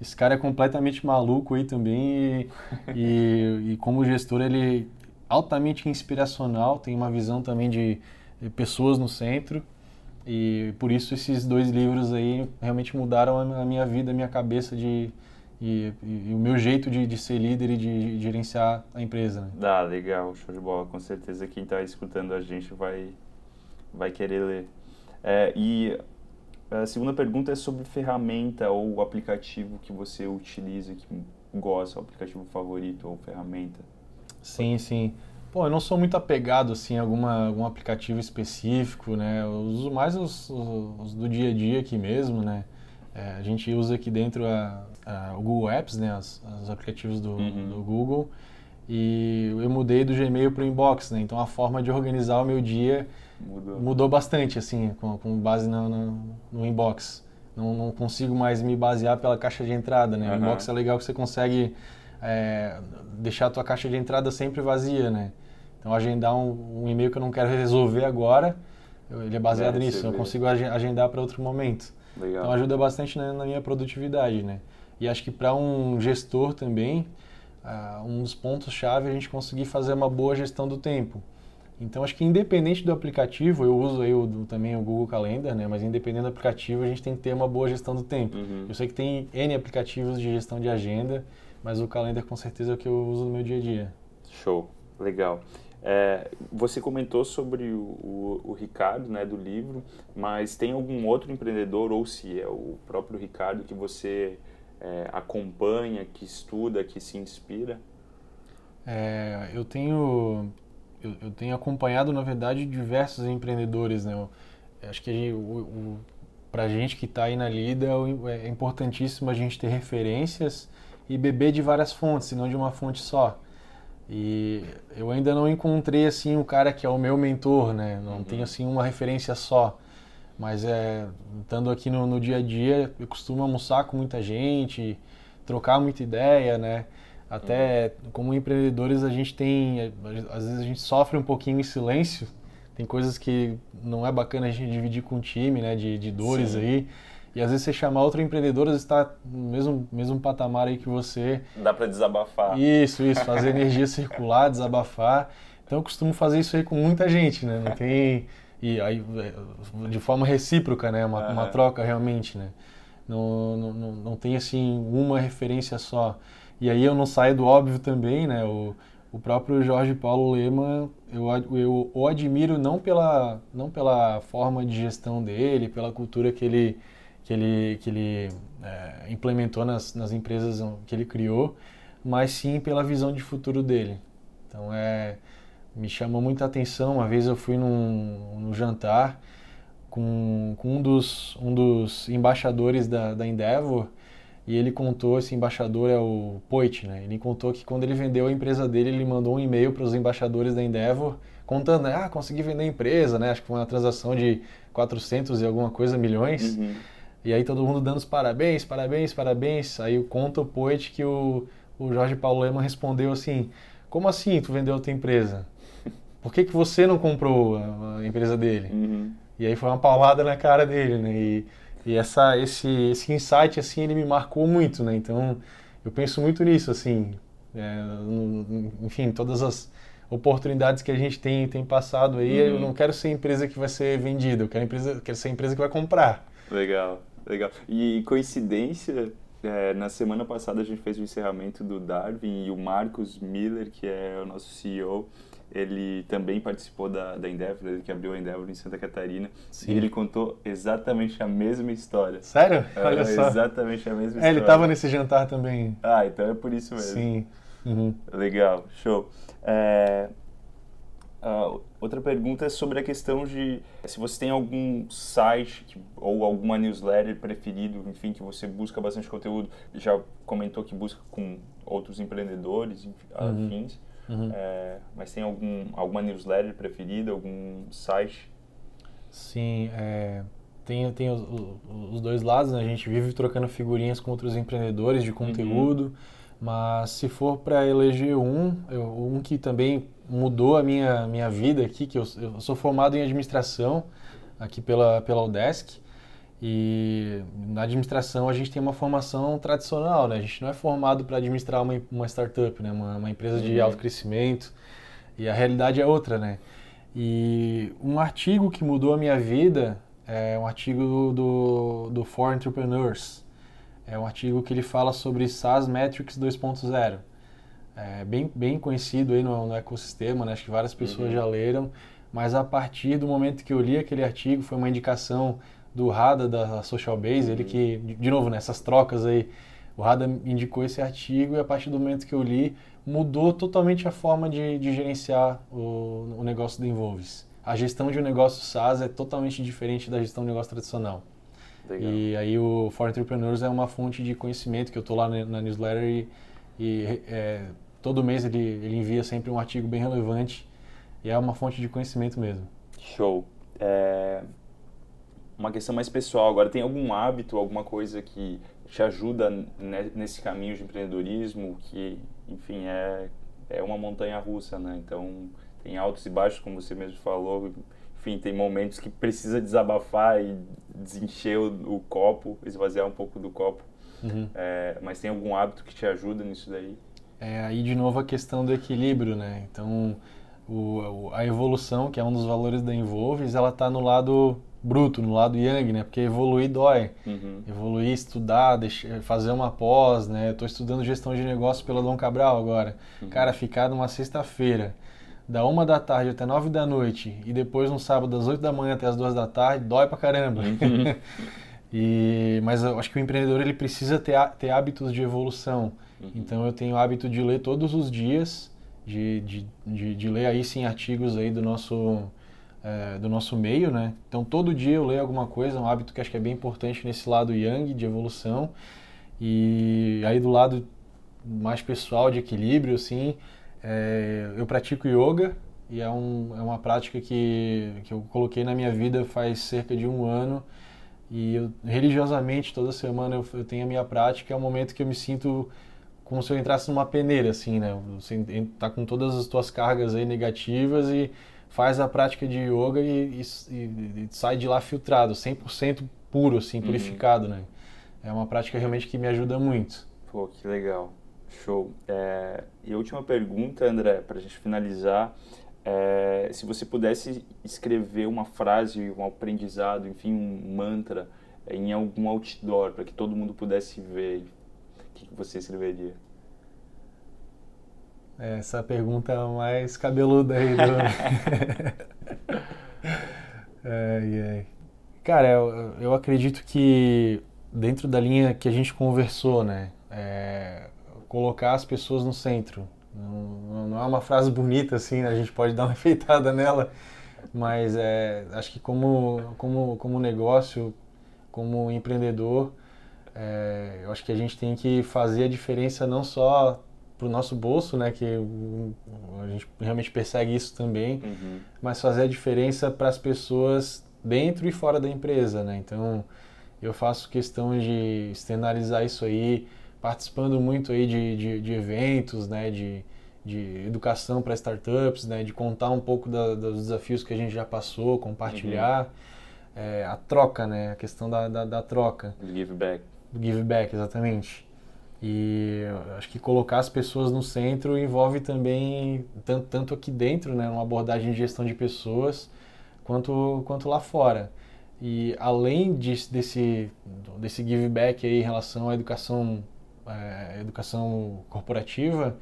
esse cara é completamente maluco aí também e, e, e como gestor ele é altamente inspiracional, tem uma visão também de, pessoas no centro e por isso esses dois livros aí realmente mudaram a, minha vida, a minha cabeça de e, e, e, o meu jeito de, de ser líder e de, de, gerenciar a empresa. Né? Ah, legal, show de bola. Com certeza quem está escutando a gente vai, vai querer ler. É, e a segunda pergunta é sobre ferramenta ou aplicativo que você utiliza, que gosta, o aplicativo favorito ou ferramenta. Sim, sim. Pô, eu não sou muito apegado assim a alguma, algum aplicativo específico, né? Eu uso mais os, os do dia a dia aqui mesmo, né? É, a gente usa aqui dentro a, a, o Google Apps, né? Os, os aplicativos do, uhum. do Google. E eu mudei do Gmail para o Inbox, né? Então a forma de organizar o meu dia Mudou. Mudou bastante, assim, com, com base no, no, no inbox. Não, não, consigo mais me basear pela caixa de entrada, né? Uhum. O inbox é legal que você consegue é, deixar a tua caixa de entrada sempre vazia, né? Então, agendar um, um e-mail que eu não quero resolver agora, eu, ele é baseado é, nisso. Eu consigo agendar para outro momento. Legal. Então ajuda bastante na, na minha produtividade, né? E acho que para um gestor também, uh, um dos pontos-chave é a gente conseguir fazer uma boa gestão do tempo. Então acho que independente do aplicativo, eu uso aí o, também o Google Calendar, né? Mas independente do aplicativo, a gente tem que ter uma boa gestão do tempo. Uhum. Eu sei que tem N aplicativos de gestão de agenda, mas o Calendar com certeza é o que eu uso no meu dia a dia. Show, legal. É, você comentou sobre o, o, o, Ricardo, né, do livro, mas tem algum outro empreendedor, ou se é o próprio Ricardo, que você é, acompanha, que estuda, que se inspira? É, eu tenho eu, eu, tenho acompanhado, na verdade, diversos empreendedores, né? Eu, acho que para a gente que está aí na lida é importantíssimo a gente ter referências e beber de várias fontes, e não de uma fonte só. E eu ainda não encontrei assim um cara que é o meu mentor, né? Não uhum. tenho assim uma referência só. Mas é, estando aqui no, no, dia a dia, eu costumo almoçar com muita gente, trocar muita ideia, né? Até uhum. como empreendedores a gente tem, às vezes a gente sofre um pouquinho em silêncio. Tem coisas que não é bacana a gente dividir com o time, né? De, de dores Sim. aí. E às vezes você chamar outro empreendedor, às vezes está no mesmo, mesmo patamar aí que você. Dá para desabafar. Isso, isso, fazer (laughs) energia circular, desabafar. Então eu costumo fazer isso aí com muita gente, né? Não tem. E aí, de forma recíproca, né? Uma, uhum. uma troca realmente, né? Não, não, não, não tem assim uma referência só. E aí eu não saio do óbvio também, né? O, o próprio Jorge Paulo Lema, eu, eu o admiro não pela, não pela forma de gestão dele, pela cultura que ele, que ele, que ele é, implementou nas, nas empresas que ele criou, mas sim pela visão de futuro dele. Então é me chamou muita atenção. Uma vez eu fui num, num jantar com, com um, dos, um dos embaixadores da, da Endeavor e ele contou, esse embaixador é o Poit, né? Ele contou que quando ele vendeu a empresa dele, ele mandou um e-mail para os embaixadores da Endeavor contando, né? ah, consegui vender a empresa, né? Acho que foi uma transação de 400 e alguma coisa milhões. Uhum. E aí todo mundo dando os parabéns, parabéns, parabéns. Aí conta o Poit que o, o Jorge Paulo Lema respondeu assim, como assim tu vendeu a tua empresa? Por que, que você não comprou a, a empresa dele? Uhum. E aí foi uma paulada na cara dele, né? E, e essa, esse, esse insight, assim, ele me marcou muito, né? Então, eu penso muito nisso, assim. É, no, enfim, todas as oportunidades que a gente tem, tem passado aí, uhum. eu não quero ser empresa que vai ser vendida, eu quero, empresa, quero ser empresa que vai comprar. Legal, legal. E coincidência, é, na semana passada a gente fez o encerramento do Darwin e o Marcos Miller, que é o nosso CEO, ele também participou da, da Endeavor, ele que abriu a Endeavor em Santa Catarina. Sim. E ele contou exatamente a mesma história. Sério? É, Olha só. Exatamente a mesma é, história. ele estava nesse jantar também. Ah, então é por isso mesmo. Sim. Uhum. Legal, show. É, uh, outra pergunta é sobre a questão de se você tem algum site que, ou alguma newsletter preferido, enfim, que você busca bastante conteúdo. Já comentou que busca com outros empreendedores, enfim, uhum. afins. Uhum. É, mas tem algum, alguma newsletter preferida, algum site? Sim, é, tem, tem os, os, dois lados, né? A gente vive trocando figurinhas com outros empreendedores de conteúdo, uhum. mas se for para eleger um, eu, um que também mudou a minha, minha vida aqui, que eu, eu sou formado em administração aqui pela, pela UDESC, e na administração a gente tem uma formação tradicional, né? A gente não é formado para administrar uma, uma startup, né? Uma, uma empresa de uhum. alto crescimento. E a realidade é outra, né? E um artigo que mudou a minha vida é um artigo do, do For Entrepreneurs. É um artigo que ele fala sobre SaaS Metrics 2.0. É bem, bem conhecido aí no, no ecossistema, né? Acho que várias pessoas uhum. já leram. Mas a partir do momento que eu li aquele artigo, foi uma indicação do Rada da Social Base, uhum. ele que, de novo, nessas trocas aí, o Rada indicou esse artigo e a partir do momento que eu li, mudou totalmente a forma de, de gerenciar o, o negócio do Involves. A gestão de um negócio SaaS é totalmente diferente da gestão de um negócio tradicional. Legal. E aí o For Entrepreneurs é uma fonte de conhecimento que eu estou lá na, na, newsletter e, e é, todo mês ele, ele envia sempre um artigo bem relevante e é uma fonte de conhecimento mesmo. Show. É, uma questão mais pessoal agora. Tem algum hábito, alguma coisa que te ajuda nesse caminho de empreendedorismo que, enfim, é, é uma montanha russa, né? Então, tem altos e baixos, como você mesmo falou. Enfim, tem momentos que precisa desabafar e desencher o, o copo, esvaziar um pouco do copo. Uhum. É, mas tem algum hábito que te ajuda nisso daí? É aí de novo a questão do equilíbrio, né? Então, o, a evolução, que é um dos valores da Envolves, ela tá no lado bruto, no lado yang, né? Porque evoluir dói. Uhum. Evoluir, estudar, deixar- fazer uma pós, né? Tô estudando gestão de negócio pela Dom Cabral agora. Cara, ficar numa sexta-feira, da uma da tarde até nove da noite, e depois no sábado das oito da manhã até as duas da tarde, dói pra caramba. (laughs) E, mas eu acho que o empreendedor ele precisa ter, ter hábitos de evolução. Então eu tenho o hábito de ler todos os dias, de, de, de, de ler aí sim artigos aí do nosso, eh, do nosso meio, né? Então todo dia eu leio alguma coisa, um hábito que acho que é bem importante nesse lado yang de evolução. E aí do lado mais pessoal de equilíbrio, assim, eh, eu pratico yoga e é, um, é uma prática que, que eu coloquei na minha vida faz cerca de um ano. E eu, religiosamente, toda semana eu, eu tenho a minha prática, é um momento que eu me sinto como se eu entrasse numa peneira, assim, né? Você tá com todas as tuas cargas aí negativas e faz a prática de yoga e, e- e- sai de lá filtrado, 100% puro, assim, purificado, né? É uma prática realmente que me ajuda muito. Pô, que legal. Show. É, e a última pergunta, André, para a gente finalizar. é, se você pudesse escrever uma frase, um aprendizado, enfim, um mantra é, em algum outdoor para que todo mundo pudesse ver, o que você escreveria? Essa pergunta mais cabeluda aí do... (laughs) Ai, ai. Cara, eu, eu acredito que dentro da linha que a gente conversou, né? é, colocar as pessoas no centro. Não, não é uma frase bonita assim, né? a gente pode dar uma (laughs) enfeitada nela, mas é, acho que como, como, como negócio, como empreendedor, é, eu acho que a gente tem que fazer a diferença não só para o nosso bolso, né? Que a gente realmente persegue isso também, Uhum. mas fazer a diferença para as pessoas dentro e fora da empresa, né? Então, eu faço questão de externalizar isso aí, participando muito aí de, de, de eventos, né? De, de educação para startups, né? De contar um pouco da- dos desafios que a gente já passou, compartilhar. É, a troca, né? A questão da, da, da troca. Give back. Do give back, exatamente. E acho que colocar as pessoas no centro envolve também, tanto, tanto aqui dentro, né, uma abordagem de gestão de pessoas, quanto, quanto lá fora. E além disso, desse, desse give back aí em relação à educação, eh, educação corporativa,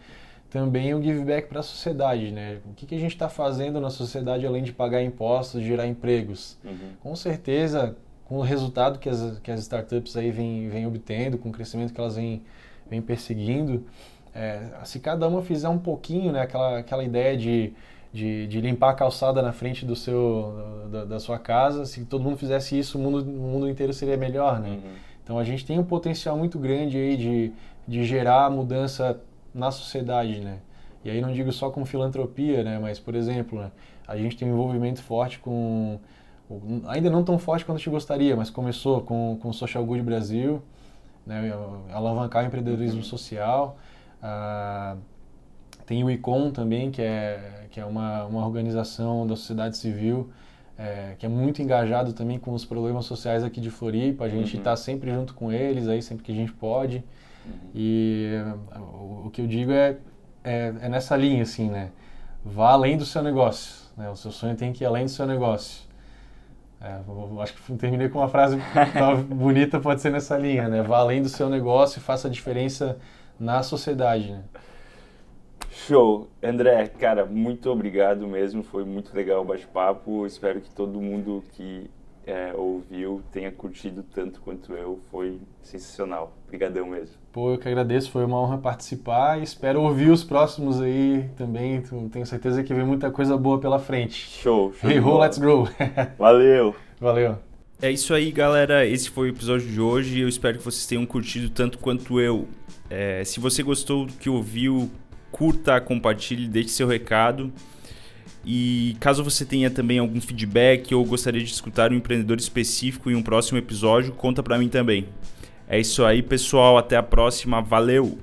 também o give back para a sociedade, né? O que, que a gente está fazendo na sociedade além de pagar impostos, gerar empregos? Uhum. Com certeza, com o resultado que as, que as startups aí vêm, vêm obtendo, com o crescimento que elas vêm, vêm perseguindo, é, se cada uma fizer um pouquinho, né, aquela, aquela ideia de, de, de limpar a calçada na frente do seu, da, da sua casa, se todo mundo fizesse isso, o mundo, o mundo inteiro seria melhor, né? Uhum. Então a gente tem um potencial muito grande aí de, de gerar mudança na sociedade, né? E aí não digo só com filantropia, né? Mas, por exemplo, né? a gente tem um envolvimento forte com... Ainda não tão forte quanto a gente gostaria, mas começou com, com o Social Good Brasil, né? alavancar o empreendedorismo social. Ah, tem o ICOM também, que é, que é uma, uma organização da sociedade civil é, que é muito engajado também com os problemas sociais aqui de Floripa. A gente Uhum. está sempre junto com eles aí, sempre que a gente pode. E eh, o, o que eu digo é, é, é nessa linha, assim, né? Vá além do seu negócio. Né? O seu sonho tem que ir além do seu negócio. É, acho que terminei com uma frase bonita, pode ser nessa linha, né? Vá além do seu negócio e faça a diferença na sociedade, né? Show. André, cara, muito obrigado mesmo. Foi muito legal o bate-papo. Espero que todo mundo que é, ouviu tenha curtido tanto quanto eu. Foi sensacional. Obrigadão mesmo. Pô, eu que agradeço, foi uma honra participar e espero ouvir os próximos aí também. Tenho certeza que vem muita coisa boa pela frente. Show. show Hey ho, let's grow! (laughs) Valeu. Valeu! É isso aí, galera. Esse foi o episódio de hoje. Eu espero que vocês tenham curtido tanto quanto eu. É, se você gostou do que ouviu, curta, compartilhe, deixe seu recado. E caso você tenha também algum feedback ou gostaria de escutar um empreendedor específico em um próximo episódio, conta pra mim também. É isso aí, pessoal. Até a próxima. Valeu!